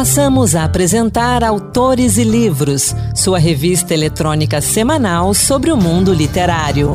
Passamos a apresentar Autores e Livros, sua revista eletrônica semanal sobre o mundo literário.